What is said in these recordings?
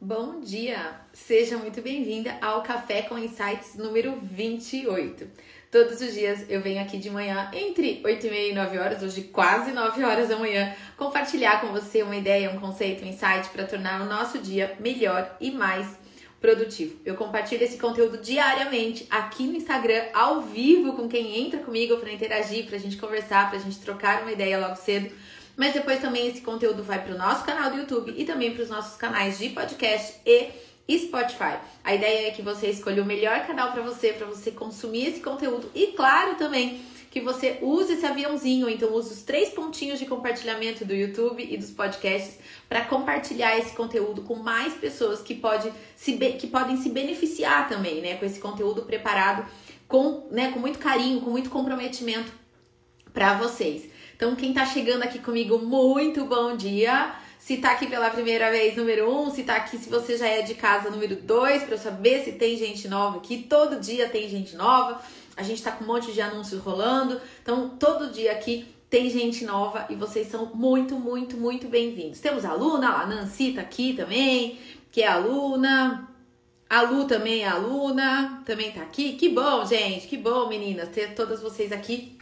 Bom dia! Seja muito bem-vinda ao Café com Insights número 28. Todos os dias eu venho aqui de manhã, entre 8 e meia e 9 horas, hoje quase 9 horas da manhã, compartilhar com você uma ideia, um conceito, um insight para tornar o nosso dia melhor e mais produtivo. Eu compartilho esse conteúdo diariamente aqui no Instagram, ao vivo, com quem entra comigo para interagir, para a gente conversar, para a gente trocar uma ideia logo cedo. Mas depois também esse conteúdo vai para o nosso canal do YouTube e também para os nossos canais de podcast e Spotify. A ideia é que você escolha o melhor canal para você, para você consumir esse conteúdo e, claro, também que você use esse aviãozinho, então use os três pontinhos de compartilhamento do YouTube e dos podcasts para compartilhar esse conteúdo com mais pessoas que, pode se, que podem se beneficiar também, né, com esse conteúdo preparado com, né, com muito carinho, com muito comprometimento para vocês. Então, quem está chegando aqui comigo, muito bom dia. Se tá aqui pela primeira vez, número um, se tá aqui, se você já é de casa, número dois, para eu saber se tem gente nova aqui. Todo dia tem gente nova. A gente tá com um monte de anúncios rolando. Então, todo dia aqui tem gente nova e vocês são muito, muito, muito bem-vindos. Temos aluna, a Nancy tá aqui também, que é aluna. A Lu também é aluna, também tá aqui. Que bom, gente, que bom, meninas, ter todas vocês aqui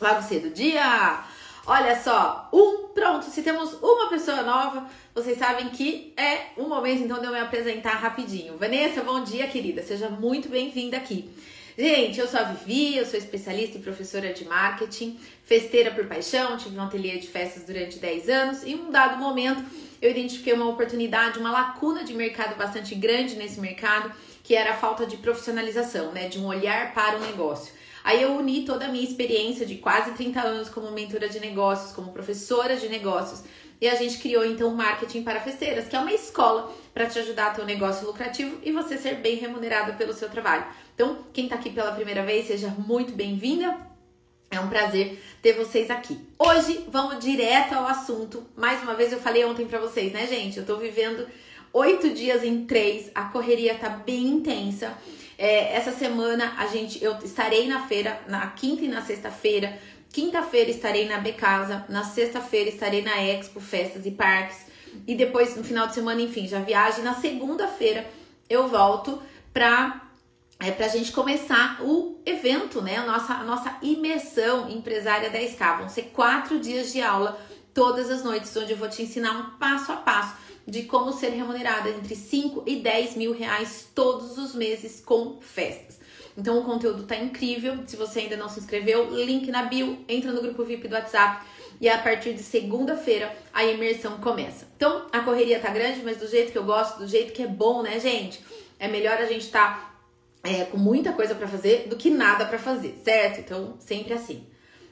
logo cedo. Dia! Olha só, um, pronto, se temos uma pessoa nova, vocês sabem que é o momento então de eu me apresentar rapidinho. Vanessa, bom dia, querida, seja muito bem-vinda aqui. Gente, eu sou a Vivi, eu sou especialista e professora de marketing, festeira por paixão, tive um ateliê de festas durante 10 anos e em um dado momento eu identifiquei uma oportunidade, uma lacuna de mercado bastante grande nesse mercado, que era a falta de profissionalização, né, de um olhar para o negócio. Aí eu uni toda a minha experiência de quase 30 anos como mentora de negócios, como professora de negócios, e a gente criou então o Marketing para Festeiras, que é uma escola para te ajudar a ter um negócio lucrativo e você ser bem remunerado pelo seu trabalho. Então, quem está aqui pela primeira vez, seja muito bem-vinda. É um prazer ter vocês aqui. Hoje vamos direto ao assunto. Mais uma vez eu falei ontem para vocês, né, gente? Eu tô vivendo oito dias em três, a correria tá bem intensa. É, essa semana a gente, eu estarei na feira, na quinta e na sexta-feira. Quinta-feira estarei na Becasa, na sexta-feira estarei na Expo Festas e Parques. E depois, no final de semana, enfim, já viagem. Na segunda-feira eu volto pra, é, pra gente começar o evento, né? A nossa, a nossa imersão empresária 10K. Vão ser quatro dias de aula todas as noites, onde eu vou te ensinar um passo a passo de como ser remunerada entre 5 e 10 mil reais todos os meses com festas. Então o conteúdo tá incrível. Se você ainda não se inscreveu, link na bio, entra no grupo VIP do WhatsApp e a partir de segunda-feira a imersão começa. Então a correria tá grande, mas do jeito que eu gosto, do jeito que é bom, né, gente? É melhor a gente tá é, com muita coisa para fazer do que nada para fazer, certo? Então sempre assim.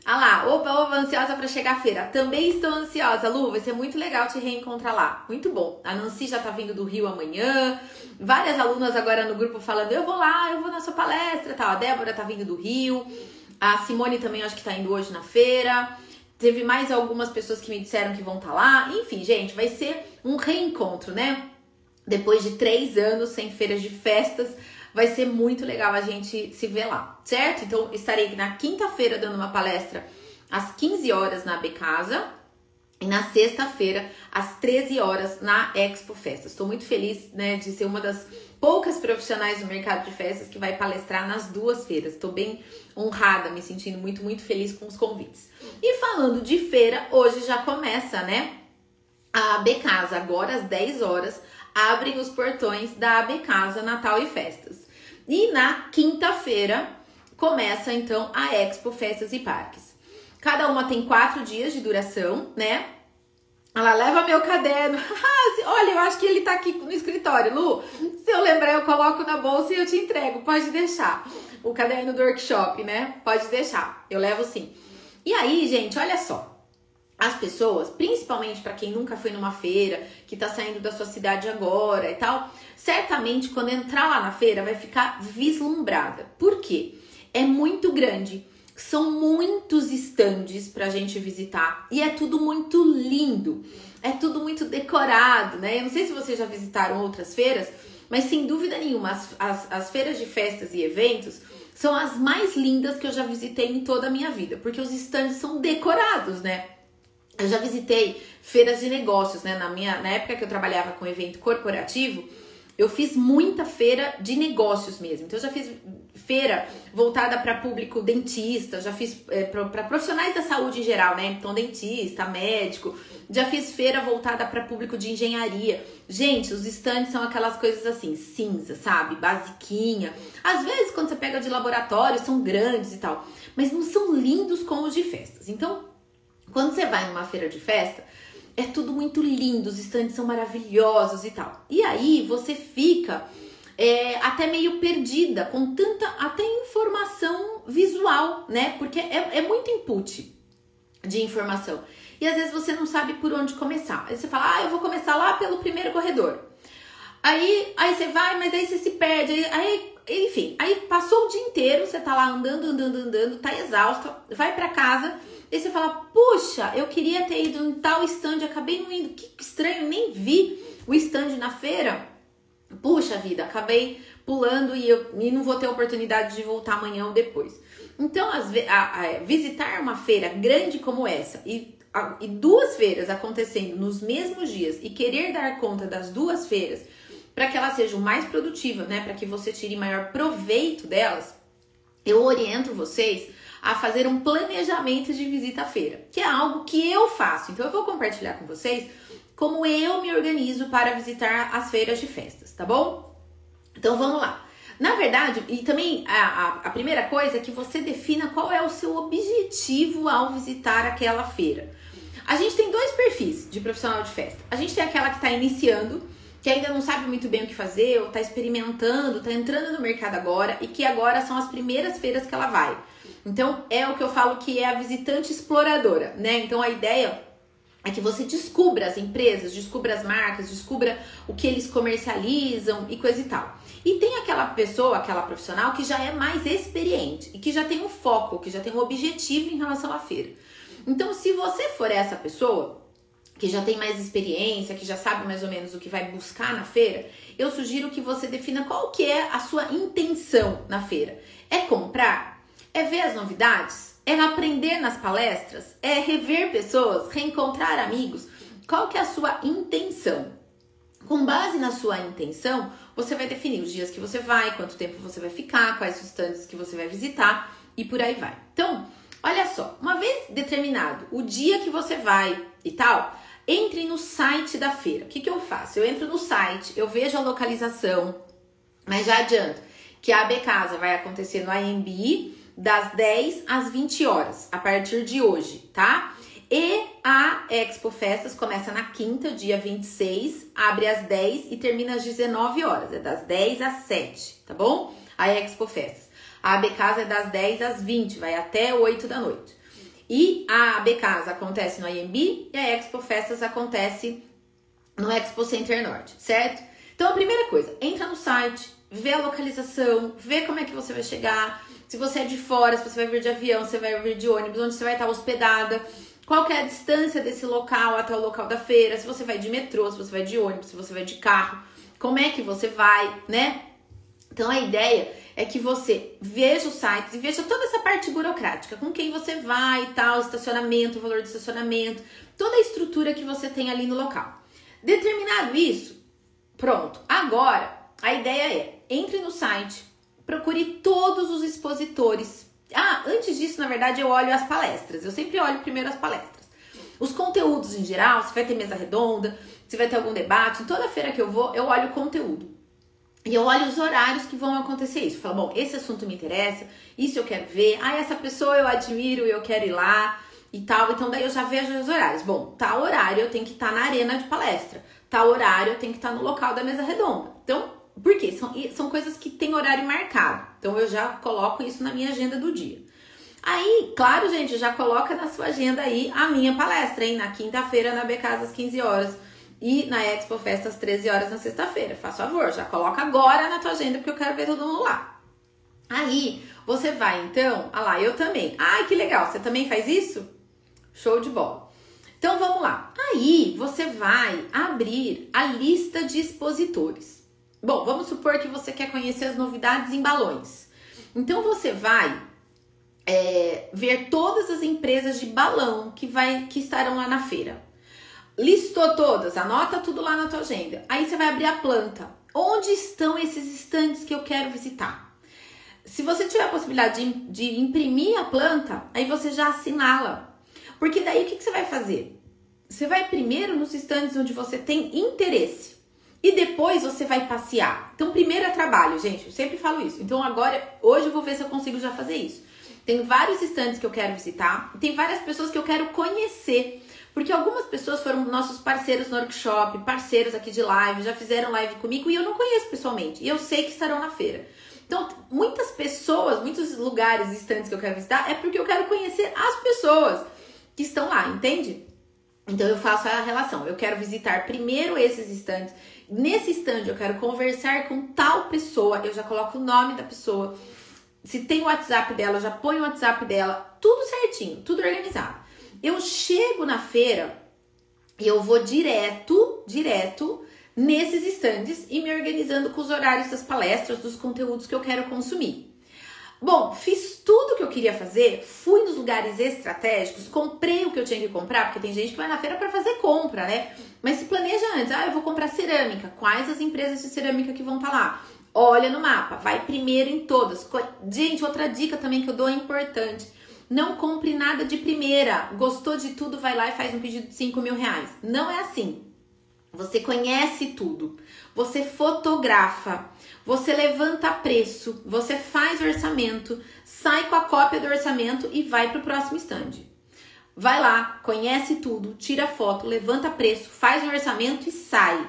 Ah lá, opa, opa, ansiosa para chegar à feira. Também estou ansiosa, Lu, vai ser muito legal te reencontrar lá. Muito bom. A Nancy já tá vindo do Rio amanhã. Várias alunas agora no grupo falando: "Eu vou lá, eu vou na sua palestra", tal. A Débora tá vindo do Rio. A Simone também acho que tá indo hoje na feira. Teve mais algumas pessoas que me disseram que vão estar tá lá. Enfim, gente, vai ser um reencontro, né? Depois de três anos sem feiras de festas, vai ser muito legal a gente se ver lá, certo? Então, estarei na quinta-feira dando uma palestra às 15 horas na Becasa e na sexta-feira às 13 horas na Expo Festas. Estou muito feliz, né, de ser uma das poucas profissionais do mercado de festas que vai palestrar nas duas feiras. Estou bem honrada, me sentindo muito, muito feliz com os convites. E falando de feira, hoje já começa, né? A Becasa, agora às 10 horas, abrem os portões da AB Casa Natal e Festas. E na quinta-feira começa então a Expo Festas e Parques. Cada uma tem quatro dias de duração, né? Ela leva meu caderno. Olha, eu acho que ele tá aqui no escritório, Lu. Se eu lembrar, eu coloco na bolsa e eu te entrego. Pode deixar. O caderno do workshop, né? Pode deixar. Eu levo sim. E aí, gente, olha só as pessoas, principalmente para quem nunca foi numa feira, que tá saindo da sua cidade agora e tal, certamente quando entrar lá na feira vai ficar vislumbrada. Por quê? É muito grande. São muitos estandes pra gente visitar e é tudo muito lindo. É tudo muito decorado, né? Eu não sei se vocês já visitaram outras feiras, mas sem dúvida nenhuma, as, as, as feiras de festas e eventos são as mais lindas que eu já visitei em toda a minha vida, porque os estandes são decorados, né? Eu já visitei feiras de negócios, né? Na minha na época que eu trabalhava com evento corporativo, eu fiz muita feira de negócios mesmo. Então eu já fiz feira voltada para público dentista, já fiz é, para profissionais da saúde em geral, né? Então dentista, médico. Já fiz feira voltada para público de engenharia. Gente, os estandes são aquelas coisas assim, cinza, sabe? Basiquinha. Às vezes quando você pega de laboratório são grandes e tal, mas não são lindos como os de festas. Então, quando você vai numa feira de festa, é tudo muito lindo, os estandes são maravilhosos e tal. E aí você fica é, até meio perdida com tanta até informação visual, né? Porque é, é muito input de informação. E às vezes você não sabe por onde começar. Aí você fala, ah, eu vou começar lá pelo primeiro corredor. Aí, aí você vai, mas aí você se perde. Aí, aí, enfim, aí passou o dia inteiro, você tá lá andando, andando, andando, tá exausta, vai para casa e você fala, puxa, eu queria ter ido em tal stand, acabei não indo, que estranho, nem vi o stand na feira. Puxa vida, acabei pulando e eu e não vou ter oportunidade de voltar amanhã ou depois. Então, as, a, a, visitar uma feira grande como essa e, a, e duas feiras acontecendo nos mesmos dias e querer dar conta das duas feiras para que elas sejam mais produtivas, né? Para que você tire maior proveito delas, eu oriento vocês a fazer um planejamento de visita à feira, que é algo que eu faço. Então eu vou compartilhar com vocês como eu me organizo para visitar as feiras de festas, tá bom? Então vamos lá. Na verdade, e também a, a, a primeira coisa é que você defina qual é o seu objetivo ao visitar aquela feira. A gente tem dois perfis de profissional de festa. A gente tem aquela que está iniciando, que ainda não sabe muito bem o que fazer, ou está experimentando, está entrando no mercado agora e que agora são as primeiras feiras que ela vai. Então é o que eu falo que é a visitante exploradora, né? Então a ideia é que você descubra as empresas, descubra as marcas, descubra o que eles comercializam e coisa e tal. E tem aquela pessoa, aquela profissional que já é mais experiente e que já tem um foco, que já tem um objetivo em relação à feira. Então, se você for essa pessoa, que já tem mais experiência, que já sabe mais ou menos o que vai buscar na feira, eu sugiro que você defina qual que é a sua intenção na feira. É comprar? É ver as novidades? É aprender nas palestras? É rever pessoas? Reencontrar amigos? Qual que é a sua intenção? Com base na sua intenção, você vai definir os dias que você vai, quanto tempo você vai ficar, quais substâncias que você vai visitar e por aí vai. Então, olha só, uma vez determinado o dia que você vai e tal, entre no site da feira. O que, que eu faço? Eu entro no site, eu vejo a localização, mas já adianto que a AB Casa vai acontecer no AMB das 10 às 20 horas, a partir de hoje, tá? E a Expo Festas começa na quinta, dia 26, abre às 10 e termina às 19 horas, é das 10 às 7, tá bom? A Expo Festas. A AB Casa é das 10 às 20, vai até 8 da noite. E a AB Casa acontece no IMB e a Expo Festas acontece no Expo Center Norte, certo? Então a primeira coisa, entra no site, vê a localização, vê como é que você vai chegar, se você é de fora, se você vai vir de avião, se você vai vir de ônibus, onde você vai estar hospedada, qual é a distância desse local até o local da feira, se você vai de metrô, se você vai de ônibus, se você vai de carro, como é que você vai, né? Então a ideia é que você veja os sites e veja toda essa parte burocrática, com quem você vai e tal, estacionamento, valor de estacionamento, toda a estrutura que você tem ali no local. Determinado isso, pronto. Agora, a ideia é, entre no site, procure todos os expositores. Ah, antes disso, na verdade, eu olho as palestras. Eu sempre olho primeiro as palestras. Os conteúdos em geral, se vai ter mesa redonda, se vai ter algum debate, toda feira que eu vou, eu olho o conteúdo. E eu olho os horários que vão acontecer isso. Falo, bom, esse assunto me interessa, isso eu quero ver, ah, essa pessoa eu admiro, eu quero ir lá e tal. Então daí eu já vejo os horários. Bom, tal horário eu tenho que estar na arena de palestra, tal horário eu tenho que estar no local da mesa redonda. Então, por quê? São, são coisas que tem horário marcado. Então eu já coloco isso na minha agenda do dia. Aí, claro, gente, já coloca na sua agenda aí a minha palestra, hein? Na quinta-feira, na Becasa, às 15 horas. E na Expo Festa, às 13 horas na sexta-feira. Faz favor, já coloca agora na tua agenda, porque eu quero ver todo mundo lá. Aí, você vai, então, ah lá, eu também. Ai, que legal, você também faz isso? Show de bola. Então, vamos lá. Aí, você vai abrir a lista de expositores. Bom, vamos supor que você quer conhecer as novidades em balões. Então você vai é, ver todas as empresas de balão que, vai, que estarão lá na feira. Listou todas, anota tudo lá na tua agenda. Aí você vai abrir a planta. Onde estão esses estandes que eu quero visitar? Se você tiver a possibilidade de, de imprimir a planta, aí você já assinala. Porque daí o que, que você vai fazer? Você vai primeiro nos estandes onde você tem interesse. E depois você vai passear. Então, primeiro é trabalho, gente. Eu sempre falo isso. Então, agora, hoje eu vou ver se eu consigo já fazer isso. Tem vários estandes que eu quero visitar. Tem várias pessoas que eu quero conhecer. Porque algumas pessoas foram nossos parceiros no workshop, parceiros aqui de live, já fizeram live comigo e eu não conheço pessoalmente. E eu sei que estarão na feira. Então, muitas pessoas, muitos lugares, estandes que eu quero visitar, é porque eu quero conhecer as pessoas que estão lá, entende? Então eu faço a relação. Eu quero visitar primeiro esses estandes. Nesse stand eu quero conversar com tal pessoa. Eu já coloco o nome da pessoa. Se tem o WhatsApp dela, eu já ponho o WhatsApp dela. Tudo certinho, tudo organizado. Eu chego na feira e eu vou direto, direto nesses estandes e me organizando com os horários das palestras, dos conteúdos que eu quero consumir. Bom, fiz tudo o que eu queria fazer, fui nos lugares estratégicos, comprei o que eu tinha que comprar, porque tem gente que vai na feira para fazer compra, né? Mas se planeja antes, ah, eu vou comprar cerâmica, quais as empresas de cerâmica que vão estar tá lá? Olha no mapa, vai primeiro em todas. Gente, outra dica também que eu dou é importante. Não compre nada de primeira. Gostou de tudo, vai lá e faz um pedido de 5 mil reais. Não é assim. Você conhece tudo. Você fotografa. Você levanta preço, você faz orçamento, sai com a cópia do orçamento e vai para o próximo stand. Vai lá, conhece tudo, tira foto, levanta preço, faz um orçamento e sai.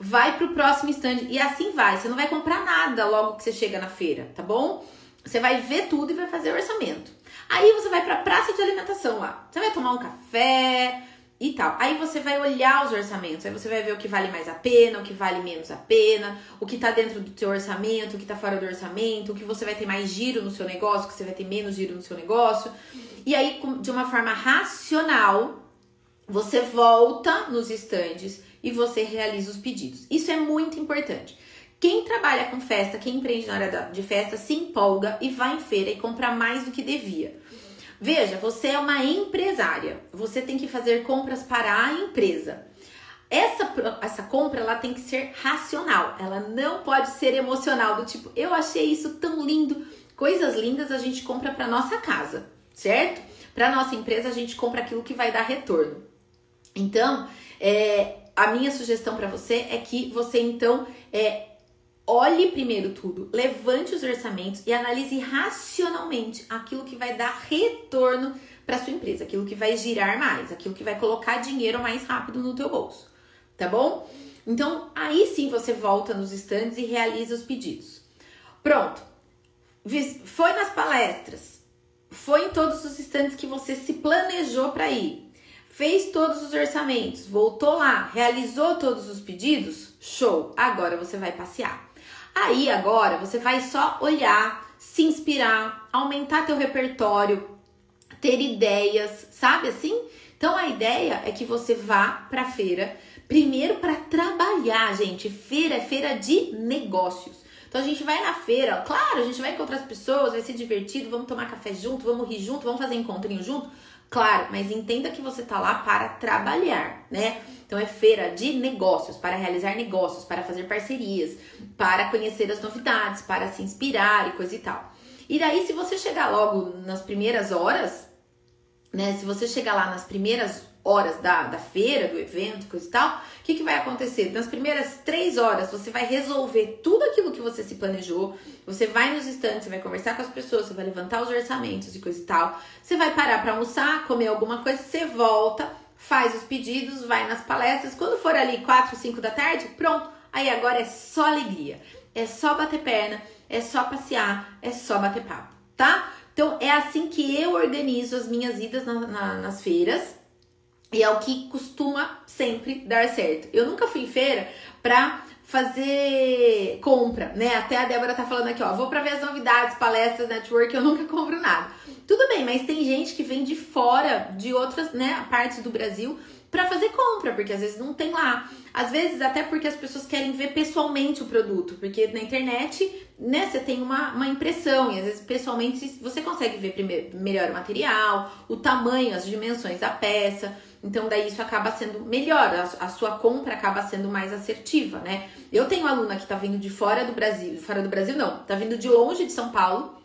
Vai para o próximo stand e assim vai. Você não vai comprar nada logo que você chega na feira, tá bom? Você vai ver tudo e vai fazer orçamento. Aí você vai para a praça de alimentação lá. Você vai tomar um café, e tal. Aí você vai olhar os orçamentos, aí você vai ver o que vale mais a pena, o que vale menos a pena, o que tá dentro do teu orçamento, o que tá fora do orçamento, o que você vai ter mais giro no seu negócio, o que você vai ter menos giro no seu negócio. E aí, de uma forma racional, você volta nos estandes e você realiza os pedidos. Isso é muito importante. Quem trabalha com festa, quem empreende na área de festa, se empolga e vai em feira e compra mais do que devia. Veja, você é uma empresária, você tem que fazer compras para a empresa. Essa, essa compra ela tem que ser racional, ela não pode ser emocional, do tipo, eu achei isso tão lindo. Coisas lindas a gente compra para nossa casa, certo? Para nossa empresa a gente compra aquilo que vai dar retorno. Então, é, a minha sugestão para você é que você então é, olhe primeiro tudo, levante os orçamentos e analise racionalmente aquilo que vai dar retorno para sua empresa, aquilo que vai girar mais, aquilo que vai colocar dinheiro mais rápido no teu bolso, tá bom? Então, aí sim você volta nos estandes e realiza os pedidos. Pronto. Foi nas palestras, foi em todos os estandes que você se planejou para ir, fez todos os orçamentos, voltou lá, realizou todos os pedidos, show. Agora você vai passear. Aí agora você vai só olhar, se inspirar, aumentar teu repertório, ter ideias, sabe assim? Então a ideia é que você vá para feira primeiro para trabalhar, gente. Feira é feira de negócios. Então a gente vai na feira, claro, a gente vai encontrar as pessoas, vai ser divertido, vamos tomar café junto, vamos rir junto, vamos fazer encontrinho junto. Claro, mas entenda que você tá lá para trabalhar, né? Então é feira de negócios, para realizar negócios, para fazer parcerias, para conhecer as novidades, para se inspirar e coisa e tal. E daí, se você chegar logo nas primeiras horas, né? Se você chegar lá nas primeiras horas da, da feira, do evento, coisa e tal, o que, que vai acontecer? Nas primeiras três horas, você vai resolver tudo aquilo que você se planejou, você vai nos estantes, você vai conversar com as pessoas, você vai levantar os orçamentos e coisa e tal, você vai parar para almoçar, comer alguma coisa, você volta, faz os pedidos, vai nas palestras, quando for ali quatro, cinco da tarde, pronto, aí agora é só alegria, é só bater perna, é só passear, é só bater papo, tá? Então é assim que eu organizo as minhas idas na, na, nas feiras, e é o que costuma sempre dar certo. Eu nunca fui em feira pra fazer compra, né? Até a Débora tá falando aqui, ó, vou para ver as novidades, palestras, network, eu nunca compro nada. Tudo bem, mas tem gente que vem de fora, de outras, né, partes do Brasil, para fazer compra, porque às vezes não tem lá. Às vezes até porque as pessoas querem ver pessoalmente o produto, porque na internet, né, você tem uma, uma impressão e às vezes pessoalmente você consegue ver primeiro, melhor o material, o tamanho, as dimensões da peça. Então, daí isso acaba sendo melhor, a, a, sua compra acaba sendo mais assertiva, né? Eu tenho aluna que tá vindo de fora do Brasil, fora do Brasil não, tá vindo de longe de São Paulo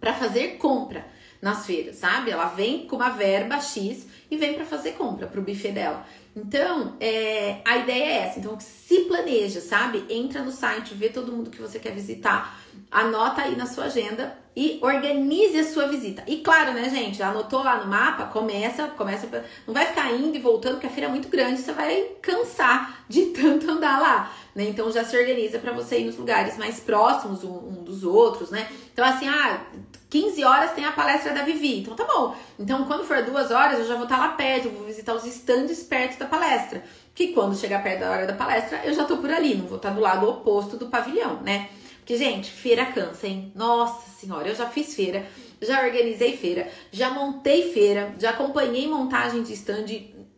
para fazer compra nas feiras, sabe? Ela vem com uma verba X e vem para fazer compra pro buffet dela. Então, é, a ideia é essa. Então, se planeja, sabe? Entra no site, vê todo mundo que você quer visitar, anota aí na sua agenda e organize a sua visita. E claro, né, gente? Anotou lá no mapa, começa, começa, não vai ficar indo e voltando, porque a feira é muito grande, você vai cansar de tanto andar lá, né? Então já se organiza para você ir nos lugares mais próximos um, um, dos outros, né? Então assim, ah, 15 horas tem a palestra da Vivi, então tá bom. Então quando for duas horas, eu já vou estar tá lá perto, vou visitar os estandes perto da palestra. Que quando chegar perto da hora da palestra, eu já tô por ali, não vou estar tá do lado oposto do pavilhão, né? Porque, gente, feira cansa, hein? Nossa senhora, eu já fiz feira, já organizei feira, já montei feira, já acompanhei montagem de stand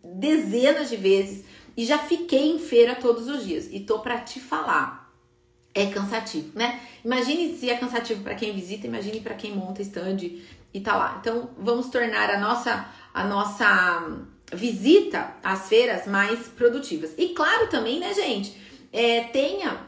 dezenas de vezes e já fiquei em feira todos os dias. E tô para te falar, é cansativo, né? Imagine se é cansativo para quem visita, imagine para quem monta stand e tá lá. Então, vamos tornar a nossa a nossa visita às feiras mais produtivas. E claro também, né, gente, é, tenha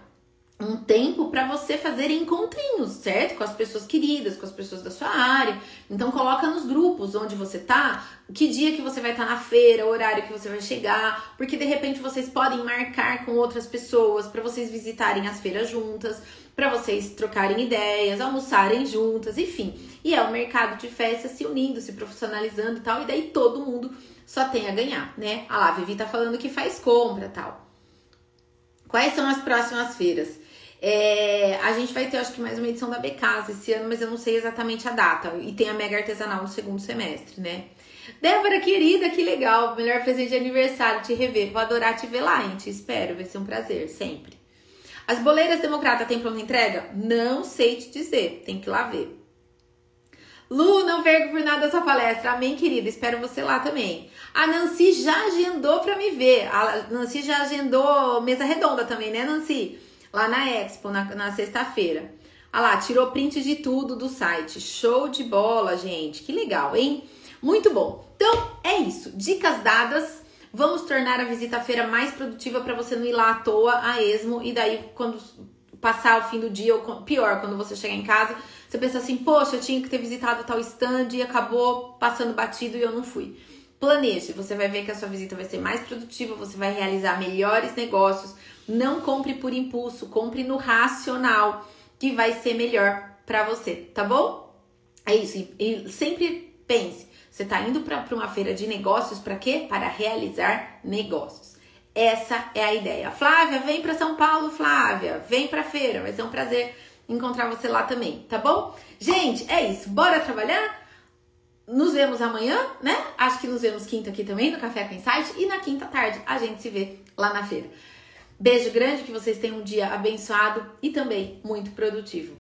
um tempo para você fazer encontrinhos, certo? Com as pessoas queridas, com as pessoas da sua área. Então coloca nos grupos onde você tá, que dia que você vai estar tá na feira, horário que você vai chegar, porque de repente vocês podem marcar com outras pessoas para vocês visitarem as feiras juntas, para vocês trocarem ideias, almoçarem juntas, enfim. E é o mercado de festa se unindo, se profissionalizando e tal, e daí todo mundo só tem a ganhar, né? Ah lá, a Vivi tá falando que faz compra, tal. Quais são as próximas feiras? É, a gente vai ter, acho que, mais uma edição da Becasa esse ano, mas eu não sei exatamente a data. E tem a Mega Artesanal no segundo semestre, né? Débora, querida, que legal. Melhor presente de aniversário, te rever. Vou adorar te ver lá, hein? Te espero, vai ser um prazer, sempre. As boleiras democrata têm pronta entrega? Não sei te dizer, tem que ir lá ver. Lu, não perco por nada a sua palestra. Amém, querida. Espero você lá também. A Nancy já agendou para me ver. A Nancy já agendou mesa redonda também, né, Nancy? Lá na Expo, na, na sexta-feira. Ah lá, tirou print de tudo do site. Show de bola, gente. Que legal, hein? Muito bom. Então, é isso. Dicas dadas. Vamos tornar a visita à feira mais produtiva para você não ir lá à toa, a esmo, e daí quando passar o fim do dia, ou pior, quando você chegar em casa, você pensa assim, poxa, eu tinha que ter visitado tal stand e acabou passando batido e eu não fui. Planeje, você vai ver que a sua visita vai ser mais produtiva, você vai realizar melhores negócios, não compre por impulso, compre no racional, que vai ser melhor para você, tá bom? É isso. E sempre pense, você está indo para uma feira de negócios para quê? Para realizar negócios. Essa é a ideia. Flávia, vem para São Paulo, Flávia. Vem para feira, vai ser um prazer encontrar você lá também, tá bom? Gente, é isso. Bora trabalhar? Nos vemos amanhã, né? Acho que nos vemos quinta aqui também no Café com Insight e na quinta tarde a gente se vê lá na feira. Beijo grande, que vocês tenham um dia abençoado e também muito produtivo.